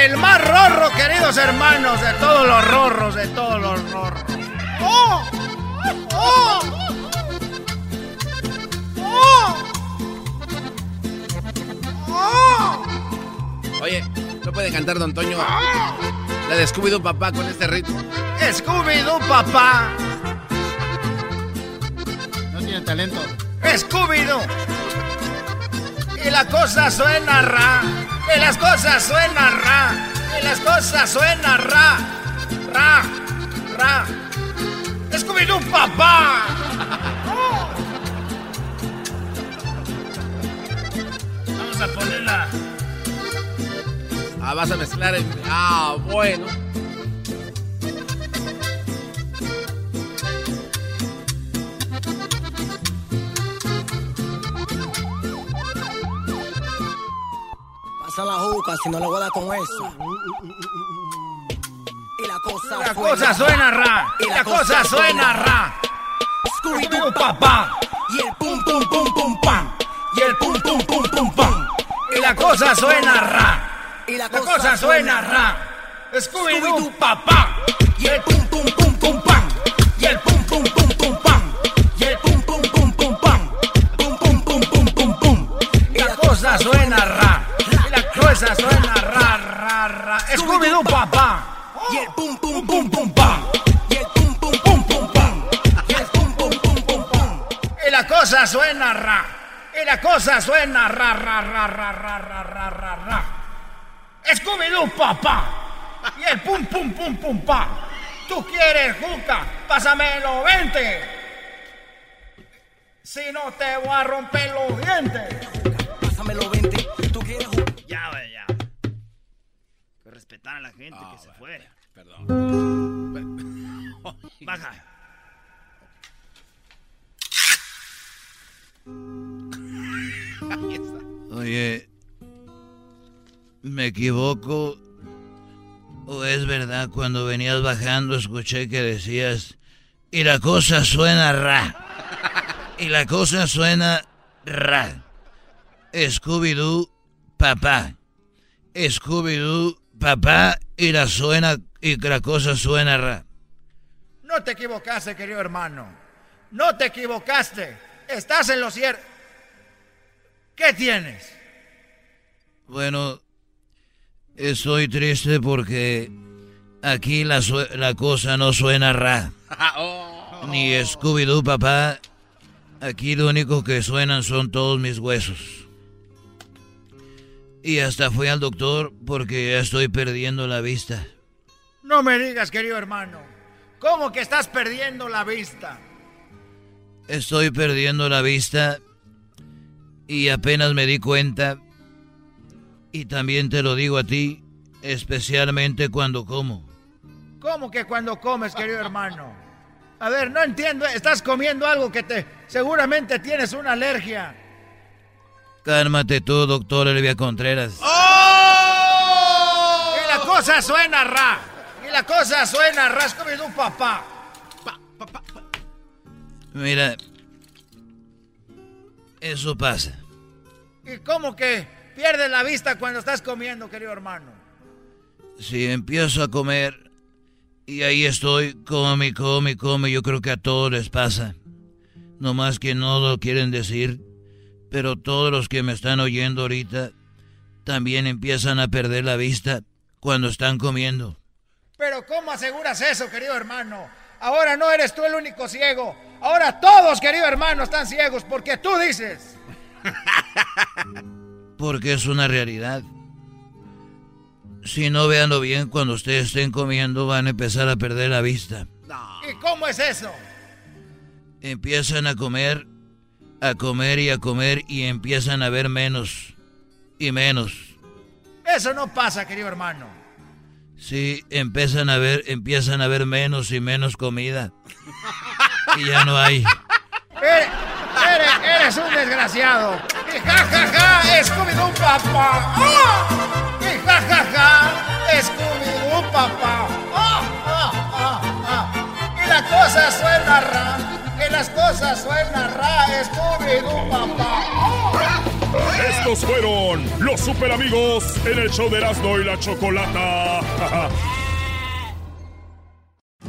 El más rorro, queridos hermanos, de todos los rorros, de todos los rorros. ¡Oh! ¡Oh! ¡Oh! ¡Oh! Oye, ¿no puede cantar Don Toño la de Scooby-Doo papá con este ritmo? Scooby-Doo papá. No tiene talento. Scooby-Doo. Y la cosa suena ra. Y las cosas suenan ra. Y las cosas suenan ra. Ra. Ra. Scooby-Doo papá. Vamos a ponerla. Ah, vas a mezclar el... Ah, bueno. La juca si no le voy a dar con eso. Y la cosa La cosa suena ra. Y la cosa suena ra. Scooby-Doo papá. Y el pum pum pum pum pam. Y el pum pum pum pum pam. Y la cosa suena ra. Y la La cosa suena ra. Scooby-Doo papá. Y el pum pum pum cosa suena ra. Y la cosa suena ra ra ra ra ra ra ra ra ra. Scooby-Doo papá. Y el pum pum pum pum pa. Tú quieres juca, pásamelo 20. Si no te voy a romper los dientes. Pásamelo 20. ¿Tú quieres jugar? Ya, güey, ya. Respetar a la gente Ah, que se bueno, fue. Perdón. Baja. ¿Me equivoco? ¿O es verdad cuando venías bajando escuché que decías, y la cosa suena ra? Y la cosa suena ra. Scooby-Doo, papá. Scooby-Doo, papá, y la suena, y la cosa suena ra. No te equivocaste, querido hermano. No te equivocaste. Estás en lo cierto. ¿Qué tienes? Bueno, estoy triste porque aquí la, la cosa no suena ra. Oh. Ni Scooby-Doo, papá. Aquí lo único que suenan son todos mis huesos. Y hasta fui al doctor porque ya estoy perdiendo la vista. No me digas, querido hermano. ¿Cómo que estás perdiendo la vista? Estoy perdiendo la vista y apenas me di cuenta. Y también te lo digo a ti, especialmente cuando como. ¿Cómo que cuando comes, querido hermano? A ver, no entiendo. Estás comiendo algo que te seguramente tienes una alergia. Cálmate tú, doctor Elvia Contreras. ¡Oh! Y la cosa suena ra. Y la cosa suena ra. Scooby-Doo, papá. Mira, eso pasa. ¿Y cómo que pierdes la vista cuando estás comiendo, querido hermano? Si empiezo a comer y ahí estoy, come, come, come, yo creo que a todos les pasa. No más que no lo quieren decir, pero todos los que me están oyendo ahorita también empiezan a perder la vista cuando están comiendo. Pero ¿cómo aseguras eso, querido hermano? Ahora no eres tú el único ciego. Ahora todos, querido hermano, están ciegos porque tú dices. Porque es una realidad. Si no veanlo bien, cuando ustedes estén comiendo van a empezar a perder la vista. ¿Y cómo es eso? Empiezan a comer, a comer y a comer y empiezan a ver menos y menos. Eso no pasa, querido hermano. Sí, empiezan a ver, empiezan a ver menos y menos comida. Y ya no hay. Eres, eres, eres un desgraciado. Ja, ja, ja, Scooby-Doo, papá. Y ja, ja, ja, Scooby-Doo, papá. ¡Ah, ah, ah, ah! Y la cosa suena ra. Y las cosas suenan ra, Scooby-Doo, papá. ¡Ah! Estos fueron los super amigos en el show de Erasmo y la Chocolata.